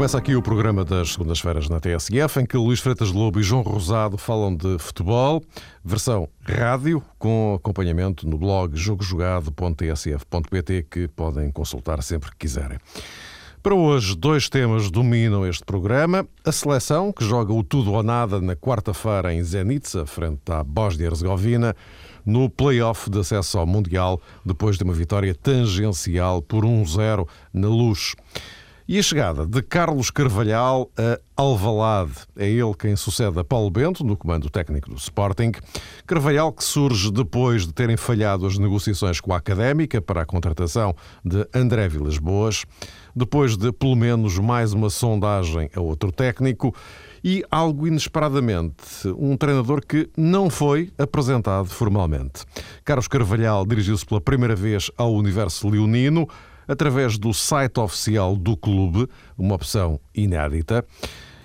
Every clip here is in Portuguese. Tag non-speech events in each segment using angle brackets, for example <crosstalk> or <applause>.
Começa aqui o programa das segundas-feiras na TSF, em que Luís Freitas Lobo e João Rosado falam de futebol, versão rádio, com acompanhamento no blog jogojogado.tsf.pt, que podem consultar sempre que quiserem. Para hoje, dois temas dominam este programa. A seleção, que joga o tudo ou nada na quarta-feira em Zenica, frente à Bósnia-Herzegovina, no play-off de acesso ao Mundial, depois de uma vitória tangencial por 1-0 na Luz. E a chegada de Carlos Carvalhal a Alvalade. É ele quem sucede a Paulo Bento no comando técnico do Sporting. Carvalhal que surge depois de terem falhado as negociações com a Académica para a contratação de André Vilas Boas, depois de pelo menos mais uma sondagem a outro técnico e, algo inesperadamente, um treinador que não foi apresentado formalmente. Carlos Carvalhal dirigiu-se pela primeira vez ao universo leonino, através do site oficial do clube, uma opção inédita.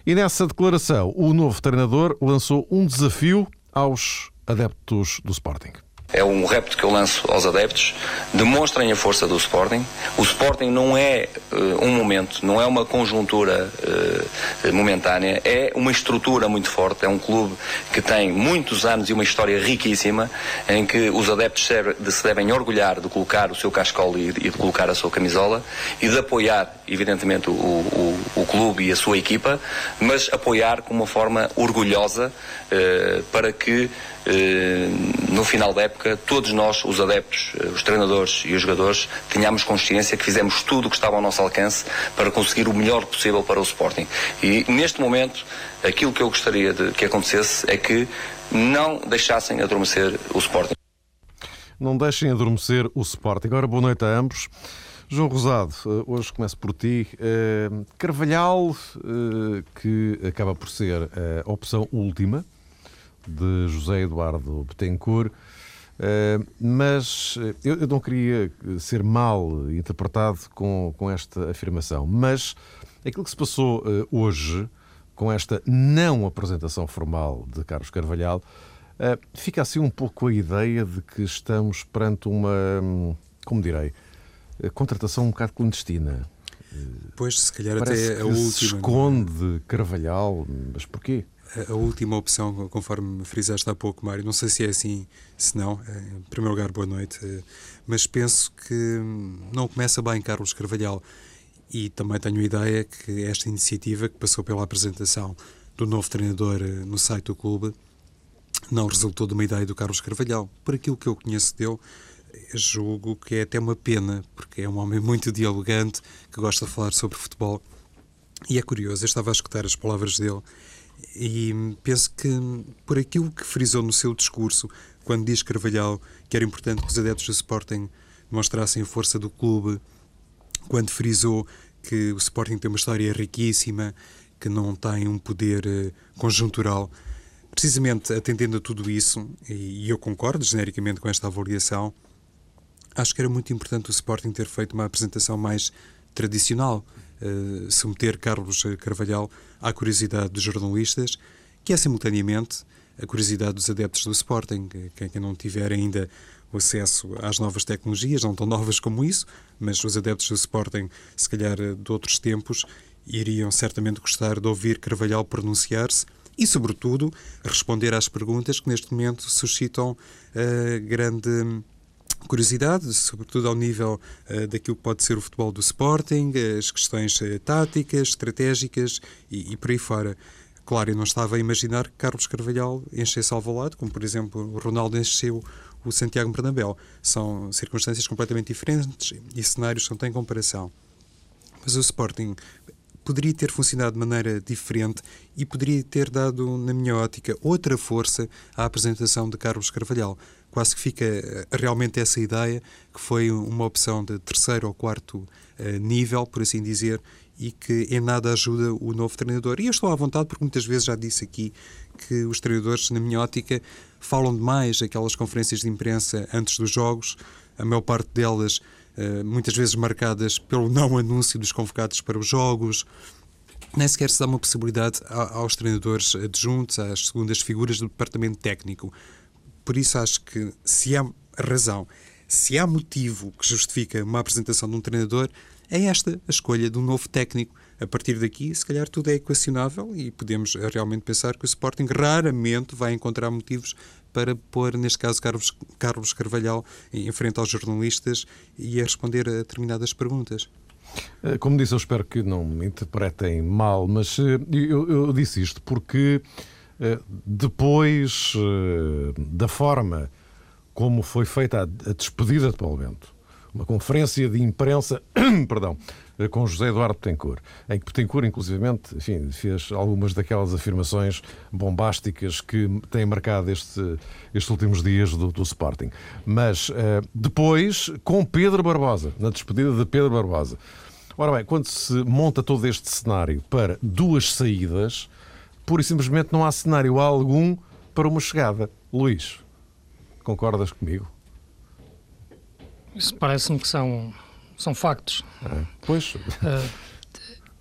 E nessa declaração, o novo treinador lançou um desafio aos adeptos do Sporting. É um repto que eu lanço aos adeptos. Demonstrem a força do Sporting. O Sporting não é uh, um momento, não é uma conjuntura uh, momentânea, é uma estrutura muito forte. É um clube que tem muitos anos e uma história riquíssima, em que os adeptos se devem orgulhar de colocar o seu cascol e de colocar a sua camisola e de apoiar, evidentemente, o, o, o clube e a sua equipa, mas apoiar com uma forma orgulhosa uh, para que no final da época, todos nós, os adeptos, eh, os treinadores e os jogadores, tenhamos consciência que fizemos tudo o que estava ao nosso alcance para conseguir o melhor possível para o Sporting. E neste momento, aquilo que eu gostaria de que acontecesse é que não deixassem adormecer o Sporting. Não deixem adormecer o Sporting. Agora, boa noite a ambos. João Rosado, eh, hoje começo por ti. Eh, Carvalhal, que acaba por ser a opção última de José Eduardo Betancourt. Mas eh, eu, não queria ser mal interpretado com, esta afirmação, mas aquilo que se passou hoje, com esta não apresentação formal de Carlos Carvalhal, fica assim um pouco a ideia de que estamos perante uma, como direi, contratação um bocado clandestina. Pois, se calhar Parece até a última. Se esconde Carvalhal, mas porquê? a última opção, conforme frisaste há pouco, Mário. Não sei se é assim, se não. Eh, em primeiro lugar, boa noite. Eh, mas penso que não começa bem Carlos Carvalhal. E também tenho a ideia que esta iniciativa, que passou pela apresentação do novo treinador eh, no site do clube, não resultou de uma ideia do Carlos Carvalhal. Por aquilo que eu conheço dele, julgo que é até uma pena, porque é um homem muito dialogante, que gosta de falar sobre futebol. E é curioso, eu estava a escutar as palavras dele e penso que, por aquilo que frisou no seu discurso, quando diz Carvalhal que era importante que os adeptos do Sporting demonstrassem a força do clube, quando frisou que o Sporting tem uma história riquíssima, que não tem um poder uh, conjuntural, precisamente atendendo a tudo isso, e eu concordo genericamente com esta avaliação, acho que era muito importante o Sporting ter feito uma apresentação mais tradicional, uh, submeter Carlos Carvalhal à curiosidade dos jornalistas, que é simultaneamente a curiosidade dos adeptos do Sporting, quem, não tiver ainda acesso às novas tecnologias, não tão novas como isso, mas os adeptos do Sporting, se calhar de outros tempos, iriam certamente gostar de ouvir Carvalhal pronunciar-se e, sobretudo, responder às perguntas que neste momento suscitam uh, grande curiosidade, sobretudo ao nível uh, daquilo que pode ser o futebol do Sporting, as questões uh, táticas, estratégicas e, e, por aí fora. Claro, eu não estava a imaginar que Carlos Carvalhal enchesse Alvalade, como por exemplo o Ronaldo encheu o Santiago Bernabéu. São circunstâncias completamente diferentes e cenários não têm comparação. Mas o Sporting poderia ter funcionado de maneira diferente e poderia ter dado, na minha ótica, outra força à apresentação de Carlos Carvalhal quase que fica eh, realmente essa ideia que foi uma opção de terceiro ou quarto uh, nível, por assim dizer, e que em nada ajuda o novo treinador. E eu estou à vontade porque muitas vezes já disse aqui que os treinadores, na minha ótica, falam demais aquelas conferências de imprensa antes dos jogos, a maior parte delas muitas vezes marcadas pelo não anúncio dos convocados para os jogos, nem sequer se dá uma possibilidade aos treinadores adjuntos, às segundas figuras do departamento técnico, por isso acho que se há razão, se há motivo que justifica uma apresentação de um treinador, é esta a escolha de um novo técnico. A partir daqui, se calhar tudo é equacionável e podemos realmente pensar que o Sporting raramente vai encontrar motivos para pôr, neste caso, Carlos, Carlos Carvalhal em frente aos jornalistas e a responder a determinadas perguntas. Eh, como disse, eu espero que não me interpretem mal, mas eh, eu, eu disse isto porque eh, depois da forma como foi feita a despedida de Paulo Bento, uma conferência de imprensa, <coughs> perdão, com José Eduardo Betancourt, em que Betancourt, inclusivamente, enfim, fez algumas daquelas afirmações bombásticas que têm marcado este, estes últimos dias do, do Sporting. Mas depois, com Pedro Barbosa, na despedida de Pedro Barbosa, Ora bem, quando se monta todo este cenário para duas saídas, pura e simplesmente não há cenário algum para uma chegada. Luís, concordas comigo? Isso parece-me que são, são factos. É, pois. Uh,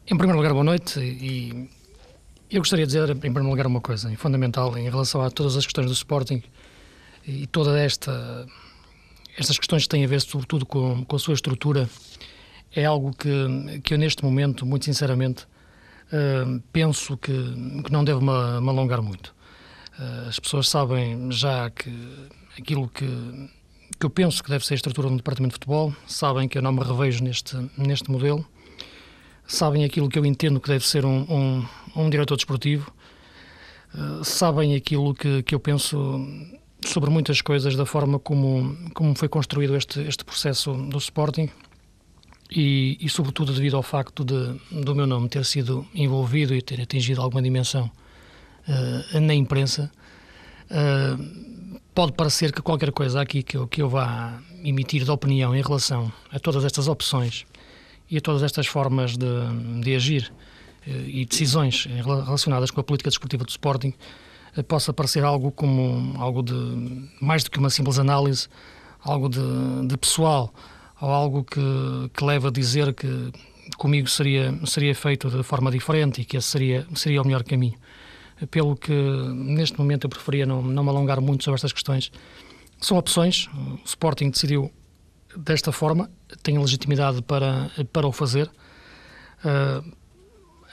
em primeiro lugar, boa noite. E eu gostaria de dizer, em primeiro lugar, uma coisa fundamental em relação a todas as questões do Sporting e toda esta estas questões que têm a ver, sobretudo, com, com a sua estrutura é algo que, que eu, neste momento, muito sinceramente, uh, penso que, que não devo me, me alongar muito. Uh, as pessoas sabem já que aquilo que, que eu penso que deve ser a estrutura do Departamento de Futebol, sabem que eu não me revejo neste, neste modelo, sabem aquilo que eu entendo que deve ser um, um, um diretor desportivo, uh, sabem aquilo que, que eu penso sobre muitas coisas da forma como, como foi construído este, este processo do Sporting e, e, sobretudo devido ao facto de do meu nome ter sido envolvido e ter atingido alguma dimensão uh, na imprensa, uh, pode parecer que qualquer coisa aqui que eu, que eu vá emitir de opinião em relação a todas estas opções e a todas estas formas de, de agir uh, e decisões relacionadas com a política desportiva do Sporting possa parecer algo como algo de mais do que uma simples análise, algo de, de pessoal ou algo que, que leva a dizer que comigo seria, seria feito de forma diferente e que esse seria, seria o melhor caminho. Pelo que, neste momento, eu preferia não, não me alongar muito sobre estas questões. São opções, o Sporting decidiu desta forma, tem legitimidade para, para o fazer. Uh,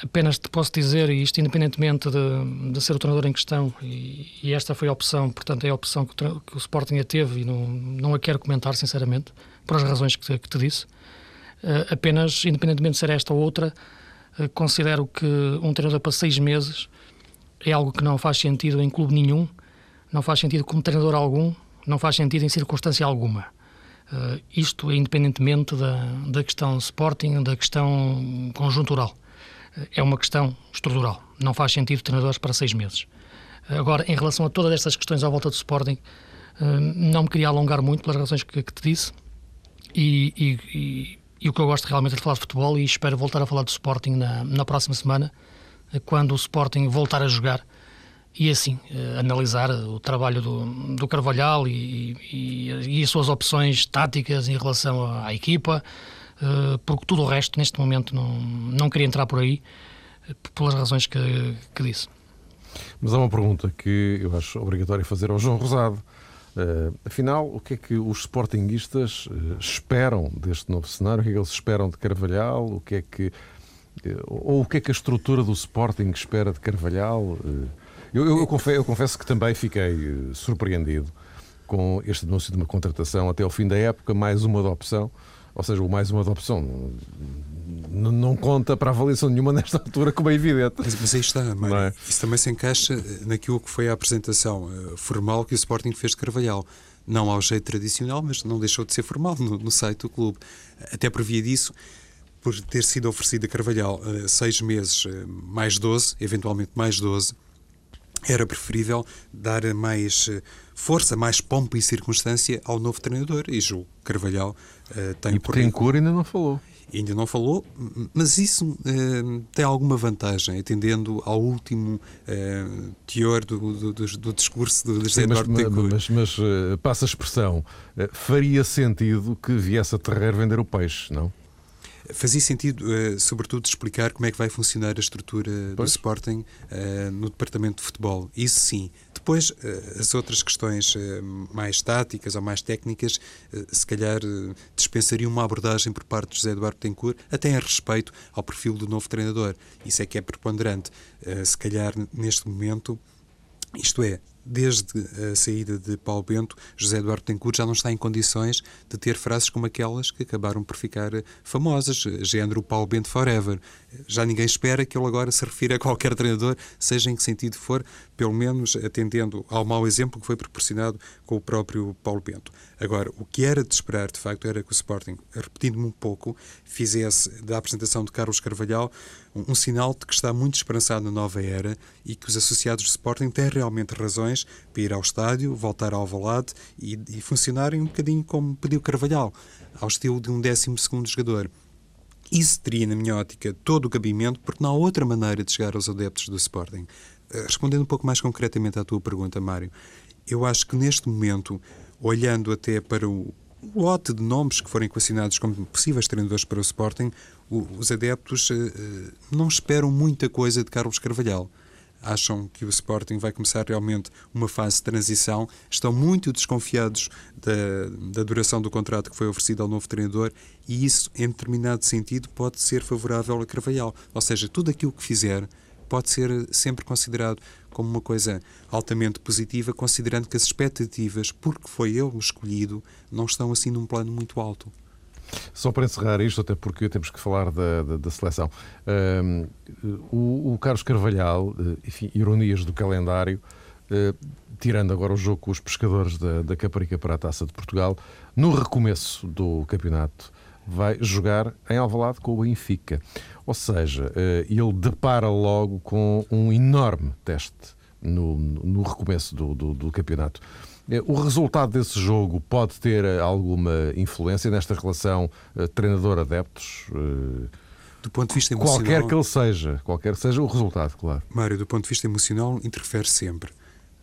apenas te posso dizer, e isto independentemente de, de ser o treinador em questão, e, e, esta foi a opção, portanto é a opção que o, que o Sporting a teve e não, não a quero comentar, sinceramente por as razões que te, que te disse. Uh, apenas, independentemente de ser esta ou outra, uh, considero que um treinador para seis meses é algo que não faz sentido em clube nenhum, não faz sentido como treinador algum, não faz sentido em circunstância alguma. Uh, isto é independentemente da, da questão Sporting, da questão conjuntural. é uma questão estrutural. Não faz sentido treinadores para seis meses. Agora, em relação a todas estas questões à volta do Sporting, não me queria alongar muito pelas razões que, que te disse. E, e, e, e, o que eu gosto realmente é de falar de futebol e espero voltar a falar do Sporting na, na próxima semana, quando o Sporting voltar a jogar e assim uh, analisar o trabalho do, do Carvalhal e, e, e, as suas opções táticas em relação à, equipa, uh, porque tudo o resto neste momento não, não queria entrar por aí, uh, pelas razões que, que disse. Mas há uma pergunta que eu acho obrigatório fazer ao João Rosado. Uh, afinal, o que é que os sportinguistas uh, esperam deste novo cenário? O que é que eles esperam de Carvalhal? O que é que, ou o que é que a estrutura do Sporting espera de Carvalhal? Eu, eu, eu, confesso, eu, confesso, que também fiquei surpreendido com este anúncio de uma contratação até ao fim da época, mais uma adopção, ou seja, mais uma adopção não conta para avaliação nenhuma <laughs> nesta altura, como é evidente. Mas, mas aí está, Mário. É? Isso também se encaixa naquilo que foi a apresentação formal que o Sporting fez de Carvalhal. Não ao jeito tradicional, mas não deixou de ser formal no, no site do clube. Até por via disso, por ter sido oferecido a Carvalhal uh, seis meses, uh, mais 12, eventualmente mais 12, era preferível dar mais força, mais pompa e circunstância ao novo treinador. E Ju Carvalhal uh, tem e por ainda não falou ainda não falou, mas isso eh, tem alguma vantagem, atendendo ao último eh, teor do, do, do, discurso do José Eduardo Mas, mas, mas uh, passa a expressão, faria sentido que viesse a Terreiro vender o peixe, não? Fazia sentido, uh, sobretudo, explicar como é que vai funcionar a estrutura pois. do Sporting uh, no departamento de futebol. Isso sim. Depois, uh, as outras questões mais táticas ou mais técnicas, se calhar dispensariam uma abordagem por parte de José Eduardo Tencourt, até em respeito ao perfil do novo treinador. Isso é que é preponderante. se calhar, neste momento, isto é, desde a saída de Paulo Bento, José Eduardo Tencourt já não está em condições de ter frases como aquelas que acabaram por ficar famosas, género Paulo Bento forever. Já ninguém espera que ele agora se refira a qualquer treinador, seja em que sentido for, pelo menos atendendo ao mau exemplo que foi proporcionado com o próprio Paulo Bento. Agora, o que era de esperar, de facto, era que o Sporting, repetindo-me um pouco, fizesse da apresentação de Carlos Carvalhal um, um sinal de que está muito esperançado na nova era e que os associados do Sporting têm realmente razões para ir ao estádio, voltar ao Alvalade e, e funcionarem um bocadinho como pediu Carvalhal, ao estilo de um 12 jogador. Isso teria, na minha ótica, todo o cabimento, porque não há outra maneira de chegar aos adeptos do Sporting. Eh, respondendo um pouco mais concretamente à tua pergunta, Mário, eu acho que neste momento, olhando até para o, lote de nomes que forem equacionados como possíveis treinadores para o Sporting, os adeptos uh, não esperam muita coisa de Carlos Carvalhal. Acham que o Sporting vai começar realmente uma fase de transição, estão muito desconfiados da, da duração do contrato que foi oferecido ao novo treinador e isso, em determinado sentido, pode ser favorável a Carvalhal. Ou seja, tudo aquilo que fizer pode ser sempre considerado como uma coisa altamente positiva, considerando que as expectativas, porque foi ele o escolhido, não estão assim num plano muito alto. Só para encerrar isto, até porque temos que falar da, da, da seleção. O, o, Carlos Carvalhal, eh, enfim, ironias do calendário, uh, tirando agora o jogo com os pescadores da, da Caparica para a Taça de Portugal, no recomeço do campeonato vai jogar em Alvalade com o Benfica. Ou seja, uh, ele depara logo com um enorme teste no, no recomeço do, do, do campeonato. Eh, o resultado desse jogo pode ter eh, alguma influência nesta relação eh, treinador-adeptos? Do ponto de vista emocional. Qualquer que ele seja, qualquer que seja o resultado, claro. Mário, do ponto de vista emocional, interfere sempre.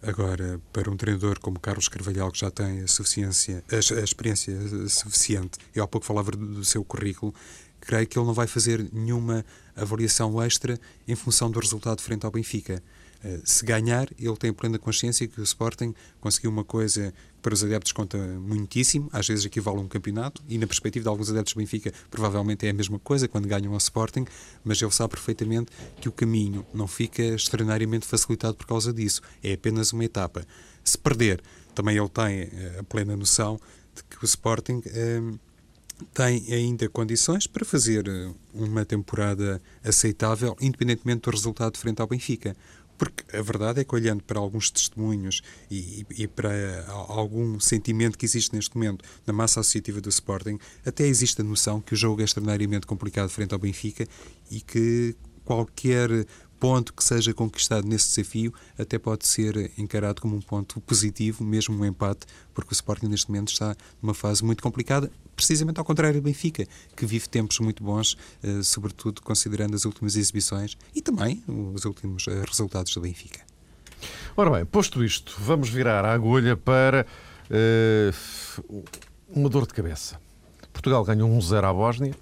Agora, para um treinador como Carlos Carvalhal, que já tem a, suficiência, a, a experiência suficiente, eu há pouco falava do seu currículo, creio que ele não vai fazer nenhuma avaliação extra em função do resultado frente ao Benfica. Eh, se ganhar, ele tem plena consciência que o Sporting conseguiu uma coisa que para os adeptos conta muitíssimo, às vezes equivale a um campeonato, e na perspectiva de alguns adeptos do Benfica, provavelmente é a mesma coisa quando ganham ao Sporting, mas ele sabe perfeitamente que o caminho não fica extraordinariamente facilitado por causa disso, é apenas uma etapa. Se perder, também ele tem eh, a plena noção de que o Sporting. Eh, tem ainda condições para fazer uma temporada aceitável, independentemente do resultado frente ao Benfica. Porque a verdade é que, olhando para alguns testemunhos e, e, para algum sentimento que existe neste momento na massa associativa do Sporting, até existe a noção que o jogo é extraordinariamente complicado frente ao Benfica e que qualquer ponto que seja conquistado nesse desafio até pode ser encarado como um ponto positivo, mesmo um empate, porque o Sporting neste momento está numa fase muito complicada, precisamente ao contrário do Benfica, que vive tempos muito bons, eh, sobretudo considerando as últimas exibições e também os últimos eh, resultados do Benfica. Ora bem, posto isto, vamos virar a agulha para uh, uma dor de cabeça. Portugal ganhou 1-0 à Bósnia,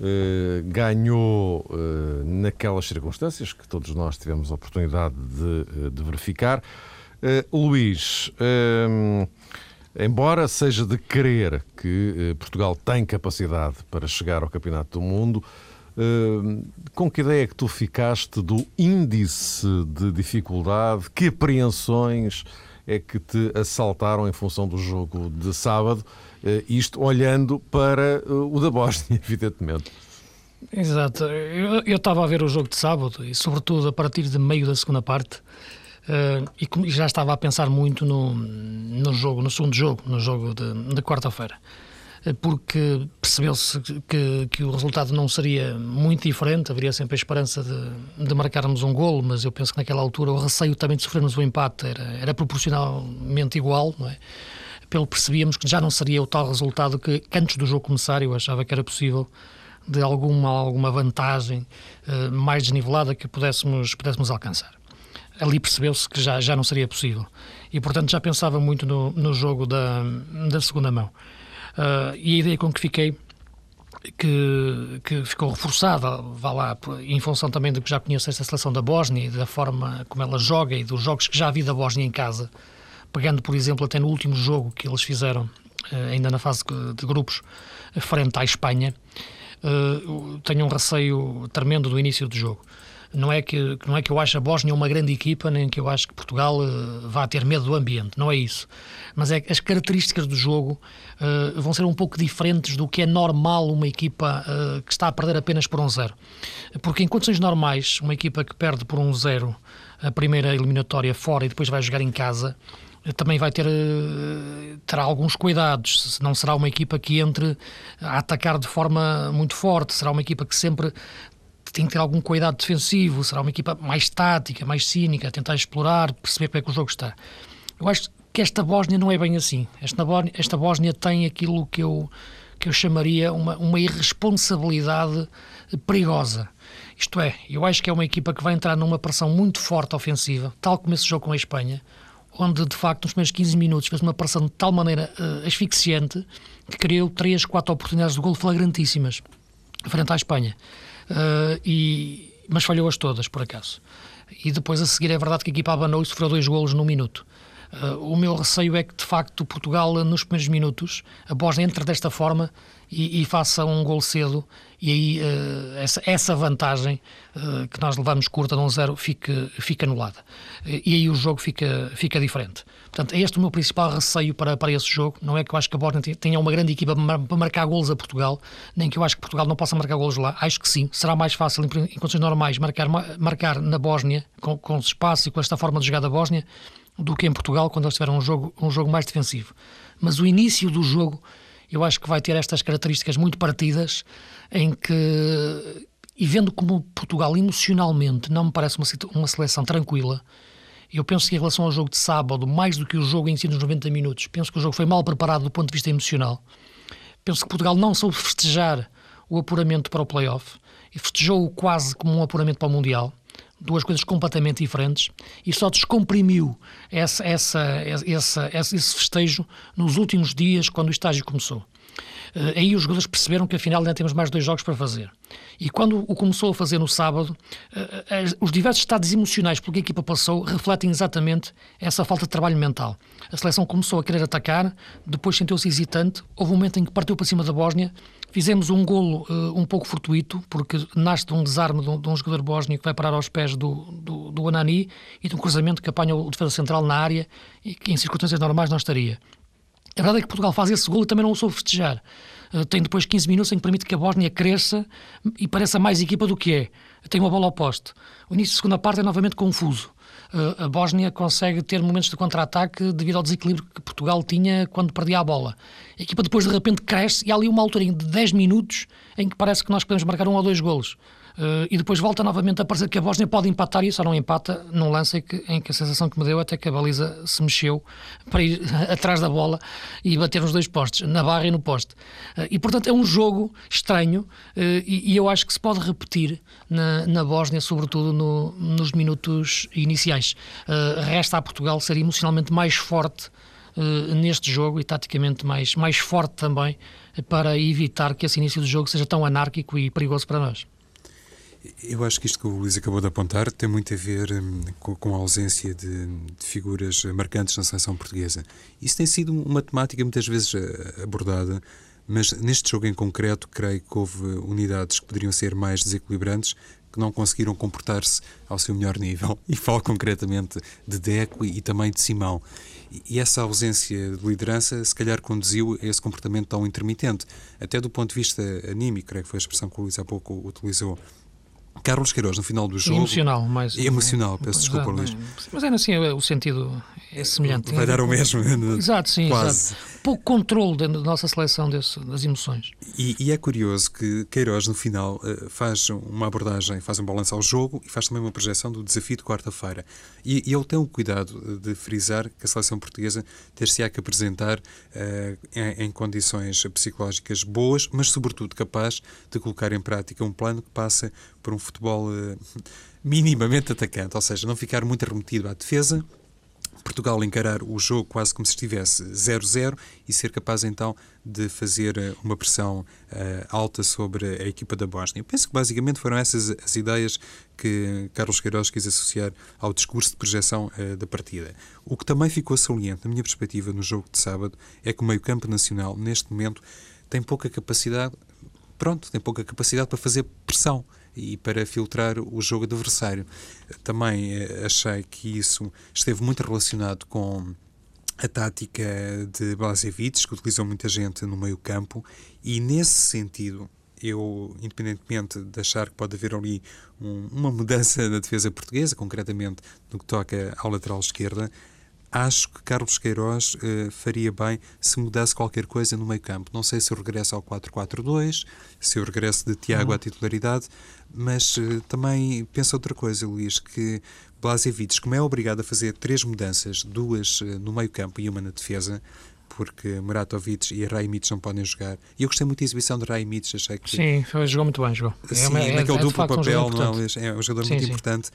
uh, ganhou uh, naquelas circunstâncias que todos nós tivemos a oportunidade de, de verificar. Luís, Embora seja de crer que eh, Portugal tem capacidade para chegar ao Campeonato do Mundo, eh, com que ideia é que tu ficaste do índice de dificuldade? Que apreensões é que te assaltaram em função do jogo de sábado? Eh, isto olhando para o da Bósnia, <laughs> evidentemente. Exato. Eu estava a ver o jogo de sábado e, sobretudo, a partir de meio da segunda parte, Uh, e já estava a pensar muito no, no jogo, no segundo jogo, no jogo de, de quarta-feira, porque percebeu-se que, que o resultado não seria muito diferente, haveria sempre a esperança de, de marcarmos um golo, mas eu penso que naquela altura o receio também de sofrermos o um empate era, era proporcionalmente igual, não é? Pelo percebíamos que já não seria o tal resultado que, que antes do jogo começar eu achava que era possível de alguma, alguma vantagem uh, mais desnivelada que pudéssemos, pudéssemos alcançar ali percebeu-se que já, já não seria possível. E, portanto, já pensava muito no, no jogo da, da segunda mão. Uh, e a ideia com que fiquei que, que ficou reforçada, vá lá, em função também do que já conheço esta seleção da Bósnia e da forma como ela joga e dos jogos que já vi da Bósnia em casa, pegando, por exemplo, até no último jogo que eles fizeram, eh, ainda na fase de grupos, frente à Espanha, eh, tenho um receio tremendo do início do jogo. Não é, que, não é que eu acho a Bósnia uma grande equipa, nem que eu acho que Portugal vá ter medo do ambiente, não é isso. Mas é que as características do jogo uh, vão ser um pouco diferentes do que é normal uma equipa uh, que está a perder apenas por um zero. Porque em condições normais, uma equipa que perde por um zero a primeira eliminatória fora e depois vai jogar em casa, também vai ter terá alguns cuidados. Não será uma equipa que entre a atacar de forma muito forte, será uma equipa que sempre tem que ter algum cuidado defensivo, será uma equipa mais tática, mais cínica, tentar explorar, perceber como é que o jogo está. Eu acho que esta Bósnia não é bem assim. Esta Bósnia, esta Bósnia tem aquilo que eu, que eu chamaria uma, uma irresponsabilidade perigosa. Isto é, eu acho que é uma equipa que vai entrar numa pressão muito forte ofensiva, tal como esse jogo com a Espanha, onde de facto nos primeiros 15 minutos fez uma pressão de tal maneira uh, asfixiante que criou 3, 4 oportunidades de gol flagrantíssimas frente à Espanha uh, e, mas falhou-as todas, por acaso. E depois a seguir é verdade que a equipa abanou e sofreu dois golos num minuto. Uh, o meu receio é que, de facto, Portugal, nos primeiros minutos, a Bósnia entre desta forma e, e faça um gol cedo, e aí uh, essa, essa, vantagem uh, que nós levamos curta de um zero fica, fica anulada. e aí o jogo fica, fica diferente. Portanto, é este o meu principal receio para, para esse jogo. Não é que eu acho que a Bósnia tenha uma grande equipa para marcar golos a Portugal, nem que eu acho que Portugal não possa marcar golos lá. Acho que sim, será mais fácil, em, em condições normais, marcar, marcar na Bósnia, com, com espaço e com esta forma de jogar da Bósnia, do que em Portugal, quando eles tiveram um jogo, um jogo mais defensivo. Mas o início do jogo, eu acho que vai ter estas características muito partidas, em que, e vendo como Portugal emocionalmente não me parece uma, uma seleção tranquila, eu penso que em relação ao jogo de sábado, mais do que o jogo em si nos 90 minutos, penso que o jogo foi mal preparado do ponto de vista emocional. Penso que Portugal não soube festejar o apuramento para o playoff e festejou-o quase como um apuramento para o Mundial duas coisas completamente diferentes e só descomprimiu essa, essa, essa, esse festejo nos últimos dias, quando o estágio começou. Uh, aí os jogadores perceberam que afinal ainda temos mais dois jogos para fazer. E quando o começou a fazer no sábado, uh, uh, os diversos estados emocionais pelo que a equipa passou refletem exatamente essa falta de trabalho mental. A seleção começou a querer atacar, depois sentiu-se hesitante, houve um momento em que partiu para cima da Bósnia, fizemos um golo um pouco fortuito, porque nasce de um desarme de um, de um jogador bósnio que vai parar aos pés do, do, do Anani e de um cruzamento que apanha o defesa central na área e que em circunstâncias normais não estaria. A verdade é que Portugal faz esse gol e também não o soube festejar. Uh, tem depois 15 minutos em que permite que a Bósnia cresça e pareça mais equipa do que é. Tem uma bola ao poste. O início da segunda parte é novamente confuso. Uh, a Bósnia consegue ter momentos de contra-ataque devido ao desequilíbrio que Portugal tinha quando perdia a bola. A equipa depois de repente cresce e há ali uma altura de 10 minutos em que parece que nós podemos marcar um ou dois golos. Uh, e depois volta novamente a parecer que a Bósnia pode empatar e só não empata num lance em que, em que, a sensação que me deu até que a baliza se mexeu para ir <laughs> atrás da bola e bater nos dois postes, na barra e no poste. Uh, e portanto é um jogo estranho uh, e, e, eu acho que se pode repetir na, na Bósnia, sobretudo no, nos minutos iniciais. resta a Portugal ser emocionalmente mais forte neste jogo e taticamente mais, mais forte também para evitar que esse início do jogo seja tão anárquico e perigoso para nós. Eu acho que isto que o Luís acabou de apontar tem muito a ver hum, com, a ausência de, de, figuras marcantes na seleção portuguesa. Isso tem sido uma temática muitas vezes eh, abordada, mas neste jogo em concreto, creio que houve unidades que poderiam ser mais desequilibrantes que não conseguiram comportar-se ao seu melhor nível. <laughs> E falo concretamente de Deco e, e também de Simão. E, e essa ausência de liderança, se calhar, conduziu a esse comportamento tão intermitente. Até do ponto de vista anímico, creio que foi a expressão que o Luís há pouco utilizou Carlos Queiroz, no final do jogo. Emocional, mais. Emocional, peço desculpa, Luís. Mas ainda assim, o sentido é semelhante. Vai dar o mesmo. <laughs> Exato, sim, Quase. exato. Pouco controle da nossa seleção desse, das emoções. E, e, é curioso que Queiroz, no final, eh, faz uma abordagem, faz um balanço ao jogo e faz também uma projeção do desafio de quarta-feira. E, e ele tem o cuidado de frisar que a seleção portuguesa ter-se-á que apresentar uh, em, em condições psicológicas boas, mas, sobretudo, capaz de colocar em prática um plano que passa por um futebol uh, <laughs> minimamente atacante, ou seja, não ficar muito remetido à defesa, Portugal encarar o jogo quase como se estivesse 0-0 e ser capaz então de fazer eh, uma pressão uh, alta sobre a equipa da Bósnia. Eu penso que basicamente foram essas as ideias que Carlos Queiroz quis associar ao discurso de projeção uh, da partida. O que também ficou saliente, na minha perspectiva, no jogo de sábado, é que o meio-campo nacional, neste momento, tem pouca capacidade, pronto, tem pouca capacidade para fazer pressão e para filtrar o jogo adversário. Também eh, achei que isso esteve muito relacionado com a tática de Blasevich, que utilizou muita gente no meio campo, e nesse sentido, eu, independentemente de achar que pode haver ali um, uma mudança na defesa portuguesa, concretamente no que toca ao lateral esquerda, acho que Carlos Queiroz uh, faria bem se mudasse qualquer coisa no meio campo. Não sei se o regresso ao 4-4-2, se o regresso de Tiago uhum. à titularidade, mas uh, também penso outra coisa, Luís, que Blasevich, como é obrigado a fazer três mudanças, duas uh, no meio campo e uma na defesa, porque Muratovic e Raimic não podem jogar. E eu gostei muito da exibição de Raimic, achei que... Sim, jogou muito bem, jogou. Sim, é, naquele é, duplo papel, um não, é um jogador sim, muito sim. importante.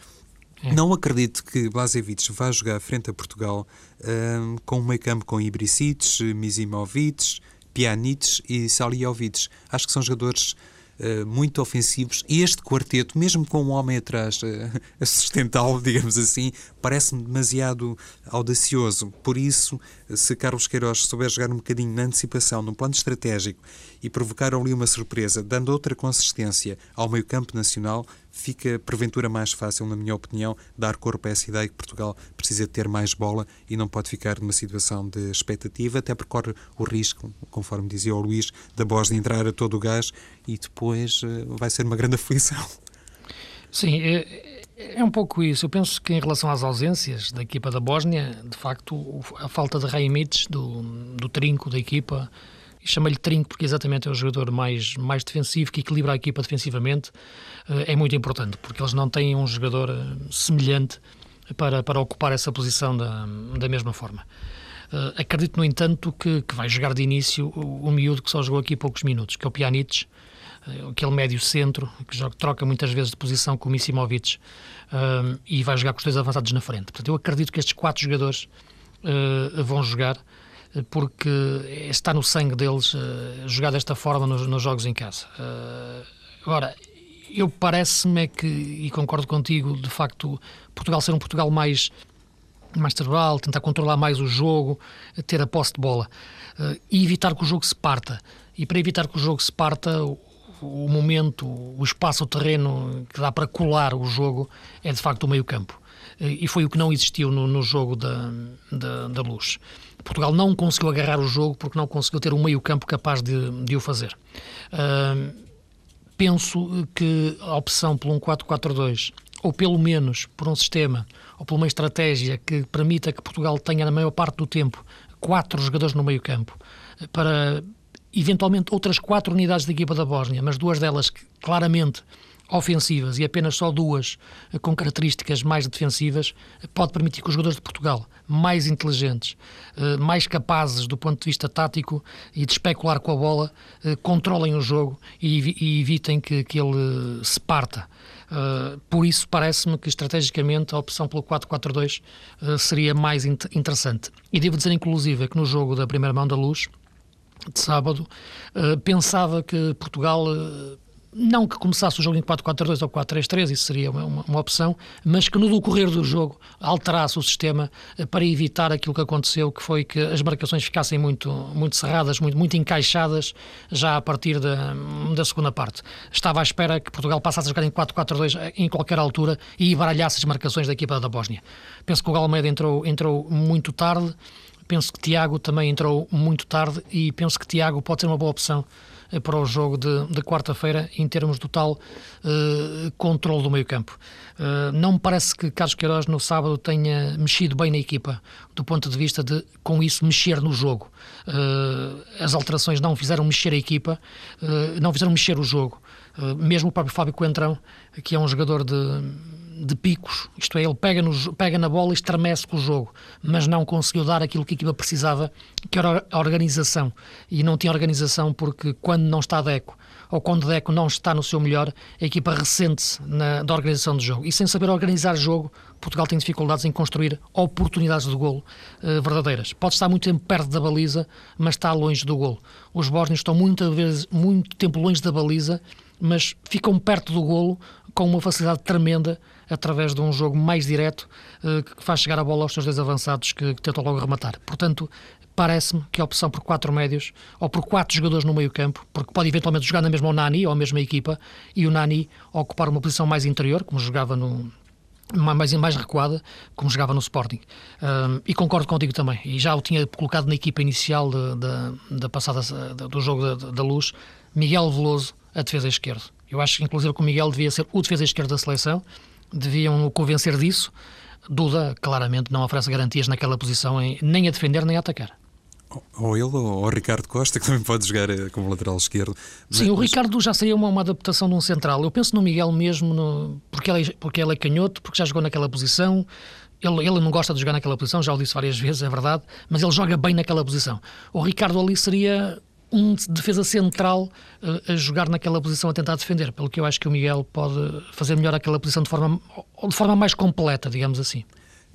É. Não acredito que Blazevic vá jogar frente a Portugal um, com um meio campo com Ibricic, Misimovic, Pjanic e Saliovic. Acho que são jogadores Uh, muito ofensivos. E este quarteto, mesmo com um homem atrás uh, a sustentá-lo, digamos assim, parece-me demasiado audacioso. Por isso, se Carlos Queiroz souber jogar um bocadinho na antecipação, no plano estratégico e provocar ali uma surpresa, dando outra consistência ao meio-campo nacional, fica porventura mais fácil, na minha opinião, dar corpo a essa ideia que Portugal precisa ter mais bola e não pode ficar numa situação de expectativa, até porque corre o risco, conforme dizia o Luís, da Bósnia entrar a todo o gás e depois eh, vai ser uma grande <laughs> aflição. Sim, é, é um pouco isso. Eu penso que em relação às ausências da equipa da Bósnia, de facto, a falta de Raimic, do, do trinco da equipa, e chamo-lhe trinco porque exatamente é o jogador mais, mais defensivo, que equilibra a equipa defensivamente, eh, é muito importante, porque eles não têm um jogador eh, semelhante para, para ocupar essa posição da, da mesma forma. Uh, acredito, no entanto, que, que vai jogar de início o, o miúdo que só jogou aqui poucos minutos, que é o Pjanic, eh, aquele médio centro, que joga, troca muitas vezes de posição com o Misimovic e vai jogar com os dois avançados na frente. Portanto, eu acredito que estes quatro jogadores uh, vão jogar porque está no sangue deles uh, jogar desta forma nos, nos jogos em casa. Uh, agora, eu parece-me é que, e concordo contigo, de facto, Portugal ser um Portugal mais mais cerebral, tentar controlar mais o jogo, ter a posse de bola uh, e evitar que o jogo se parta. E para evitar que o jogo se parta, o momento, o espaço, o terreno que dá para colar o jogo é de facto o meio-campo. Eh, e foi o que não existiu no, no jogo da, da, da, Luz. Portugal não conseguiu agarrar o jogo porque não conseguiu ter um meio-campo capaz de, de o fazer. Uh, penso que a opção por um 4-4-2, ou pelo menos por um sistema, ou por uma estratégia que permita que Portugal tenha, na maior parte do tempo, quatro jogadores no meio-campo, para eventualmente outras quatro unidades da equipa da Bósnia, mas duas delas claramente ofensivas e apenas só duas com características mais defensivas, pode permitir que os jogadores de Portugal, mais inteligentes, eh, mais capazes do ponto de vista tático e de especular com a bola, eh, controlem o jogo e evitem que, que ele se parta. Por isso, parece-me que estrategicamente a opção pelo 4-4-2 uh, seria mais interessante. E devo dizer, inclusive, que no jogo da primeira mão da luz, de sábado, pensava que Portugal, não que começasse o jogo em 4-4-2 ou 4-3-3, isso seria uma, uma, opção, mas que no decorrer do jogo alterasse o sistema uh, para evitar aquilo que aconteceu, que foi que as marcações ficassem muito, muito cerradas, muito, muito encaixadas já a partir da, da segunda parte. Estava à espera que Portugal passasse a jogar em 4-4-2 em qualquer altura e baralhasse as marcações da equipa da Bósnia. Penso que o Galmeida entrou, entrou muito tarde, Penso que Tiago também entrou muito tarde e penso que Tiago pode ser uma boa opção eh, para o jogo de, de quarta-feira em termos do tal uh, controle do meio-campo. Uh, não me parece que Carlos Queiroz no sábado tenha mexido bem na equipa, do ponto de vista de, com isso, mexer no jogo. Uh, as alterações não fizeram mexer a equipa, não fizeram mexer o jogo. mesmo o próprio Fábio Coentrão, que é um jogador de de picos, isto é, ele pega, no, pega na bola e estremece com o jogo, mas não conseguiu dar aquilo que a equipa precisava, que era a organização. E não tinha organização porque, quando não está Deco, ou quando Deco não está no seu melhor, a equipa ressente-se da organização do jogo. E sem saber organizar jogo, Portugal tem dificuldades em construir oportunidades de golo uh, verdadeiras. Pode estar muito tempo perto da baliza, mas está longe do golo. Os bósnios estão muitas vezes, muito tempo longe da baliza, mas ficam perto do golo com uma facilidade tremenda através de um jogo mais direto uh, que faz chegar a bola aos seus dois avançados que, tentam logo rematar. Portanto, parece-me que a opção por quatro médios ou por quatro jogadores no meio campo, porque pode eventualmente jogar na mesma Nani ou a mesma equipa e o Nani ocupar uma posição mais interior, como jogava no, mais, mais recuada, como jogava no Sporting. Um, e concordo contigo também. E já o tinha colocado na equipa inicial da passada do jogo da, da Luz, Miguel Veloso, a defesa esquerda. Eu acho que, inclusive, que o Miguel devia ser o defesa esquerda da seleção, deviam o convencer disso. Duda, claramente, não oferece garantias naquela posição, em, nem a defender nem a atacar. Ou ele ou o Ricardo Costa, <laughs> que também pode jogar eh, como lateral esquerdo. Sim, mas... o Ricardo já seria uma, uma, adaptação de um central. Eu penso no Miguel mesmo, no... porque, ele é, porque ele é canhoto, porque já jogou naquela posição. Ele, ele não gosta de jogar naquela posição, já o disse várias <laughs> vezes, é verdade, mas ele joga bem naquela posição. O Ricardo ali seria um defesa central uh, a jogar naquela posição a tentar defender, pelo que eu acho que o Miguel pode fazer melhor aquela posição de forma, de forma mais completa, digamos assim.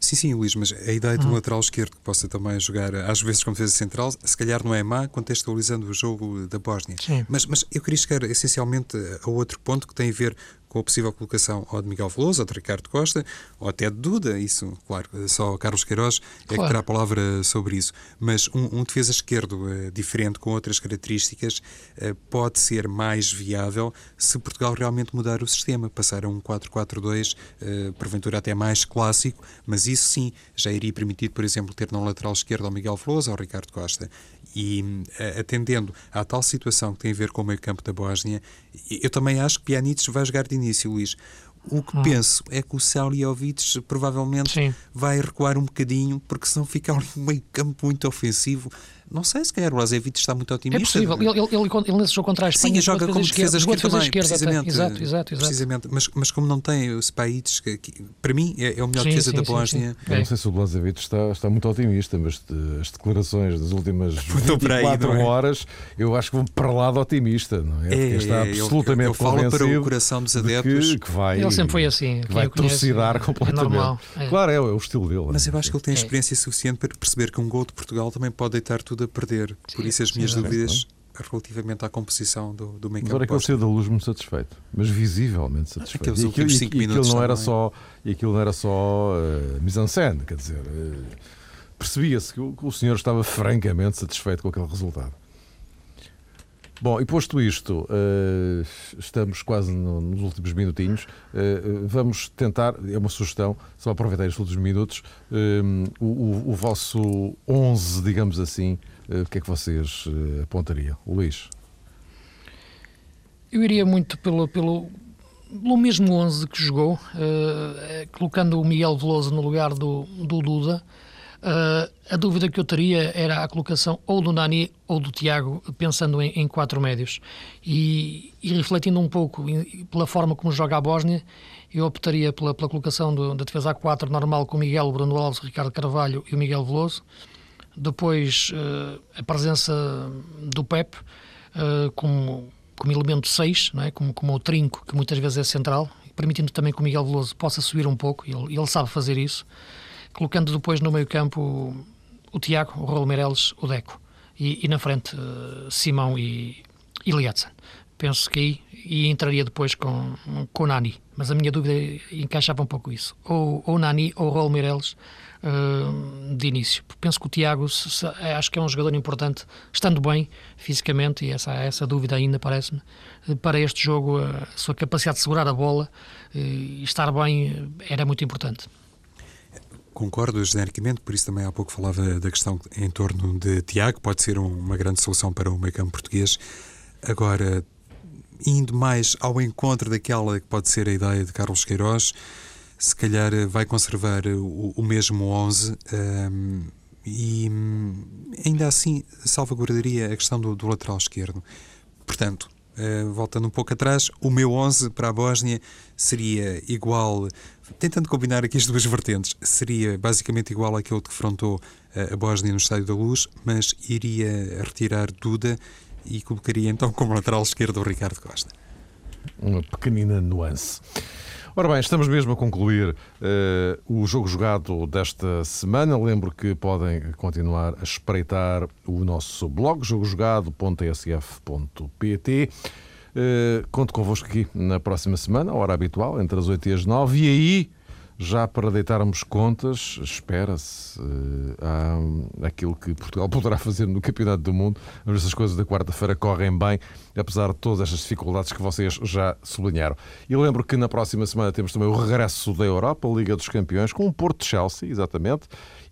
Sim, sim, Luís, mas a ideia de um hum. lateral esquerdo que possa também jogar às vezes como defesa central, se calhar não é má contextualizando o jogo da Bósnia. Mas, mas eu queria chegar essencialmente a outro ponto que tem a ver com a possível colocação ou de Miguel Veloso, ou de Ricardo Costa, ou até de Duda, isso, claro, só Carlos Queiroz é claro. que terá a palavra sobre isso. Mas um, um defesa esquerdo uh, diferente, com outras características, uh, pode ser mais viável se Portugal realmente mudar o sistema, passar a um 4-4-2, uh, porventura até mais clássico, mas isso sim já iria permitir, por exemplo, ter na lateral esquerda ao Miguel Veloso ou ao Ricardo Costa. E atendendo à tal situação que tem a ver com o meio campo da Bósnia, eu também acho que Pjanic vai jogar de início, Luís. O que hum. penso é que o Saliovic provavelmente Sim. vai recuar um bocadinho, porque senão fica ali um meio campo muito ofensivo não sei, se calhar o Lazevic está muito otimista. É possível. Ele, ele, ele, ele nesse jogo contra a Espanha Sim, joga como defesa esquerda, também, esquerda precisamente. Exato, exato, exato. Precisamente. Mas, mas como não tem o Spaites, que, que, para mim é, é o melhor sim, defesa sim, da Bósnia. Eu não sei se o Blazevic está, está muito otimista, mas de, as declarações das últimas <laughs> 24 aí, é? horas eu acho que vão para lá de otimista, não é? Porque é, está absolutamente eu, eu falo para o coração dos adeptos. Que, que, vai, ele sempre foi assim. Que vai trucidar completamente. É normal, é. Claro, é, é, o estilo dele. Mas eu acho que ele tem experiência suficiente para perceber que um gol de Portugal também pode deitar tudo a perder. Por isso as minhas dúvidas relativamente à composição do, do make-up. Agora é que ele saiu da luz muito satisfeito, mas visivelmente satisfeito. Aqueles e aquilo, e, e aquilo não era só E aquilo não era só uh, mise-en-scène, quer dizer, uh, percebia-se que, que o senhor estava francamente satisfeito com aquele resultado. Bom, e posto isto, uh, estamos quase no, nos últimos minutinhos. Uh, vamos tentar, é uma sugestão, só aproveitar estes últimos minutos, uh, o, o, o, vosso 11, digamos assim, o que é que vocês apontariam? Luís? Eu iria muito pelo, pelo, pelo mesmo 11 que jogou, colocando o Miguel Veloso no lugar do, do Duda. Uh, a dúvida que eu teria era a colocação ou do Nani ou do Tiago, pensando em, em quatro médios. E, e, refletindo um pouco pela forma como joga a Bósnia, eu optaria pela, pela colocação do, da defesa A4 normal com o Miguel, Bruno Alves, Ricardo Carvalho e o Miguel Veloso. Depois uh, a presença do Pep uh, como, como elemento 6, não é? como, como o trinco, que muitas vezes é central, permitindo também que o Miguel Veloso possa subir um pouco, e ele, ele sabe fazer isso colocando depois no meio campo o, Tiago, o Raul Meireles, o Deco e, e na frente uh, Simão e, e Liatsen. Penso que aí e entraria depois com, com o Nani, mas a minha dúvida encaixava um pouco isso. Ou o Nani ou o Raul Meireles uh, de início. Penso que o Tiago se, acho que é um jogador importante, estando bem fisicamente, e essa, essa dúvida ainda parece-me, para este jogo a sua capacidade de segurar a bola uh, e estar bem era muito importante. Concordo genericamente, por isso também há pouco falava da questão em torno de Tiago, pode ser uma grande solução para o meio campo português. Agora, indo mais ao encontro daquela que pode ser a ideia de Carlos Queiroz, se calhar vai conservar o, o mesmo 11 um, e ainda assim salvaguardaria a questão do, do lateral esquerdo. Portanto, uh, voltando um pouco atrás, o meu 11 para a Bósnia seria igual tentando combinar aqui as duas vertentes, seria basicamente igual àquele que defrontou a Bósnia no Estádio da Luz, mas iria retirar Duda e colocaria então como lateral esquerdo o Ricardo Costa. Uma pequenina nuance. Ora bem, estamos mesmo a concluir uh, o jogo jogado desta semana. Lembro que podem continuar a espreitar o nosso blog, jogojogado.tsf.pt. Uh, conto convosco aqui na próxima semana, hora habitual, entre as 8 e as 9. E aí já para deitarmos contas, espera-se uh, aquilo que Portugal <laughs> poderá fazer no Campeonato do Mundo. Vamos ver se as coisas da quarta-feira correm bem, apesar de todas estas dificuldades que vocês já sublinharam. E lembro que na próxima semana temos também o regresso da Europa, a Liga dos Campeões, com o Porto Chelsea, exatamente,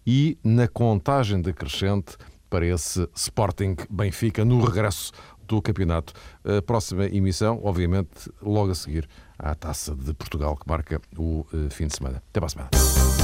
e na contagem decrescente para esse Sporting Benfica no regresso do campeonato. A próxima emissão, obviamente, logo a seguir à Taça de Portugal, que marca o eh, fim de semana. Até para a semana.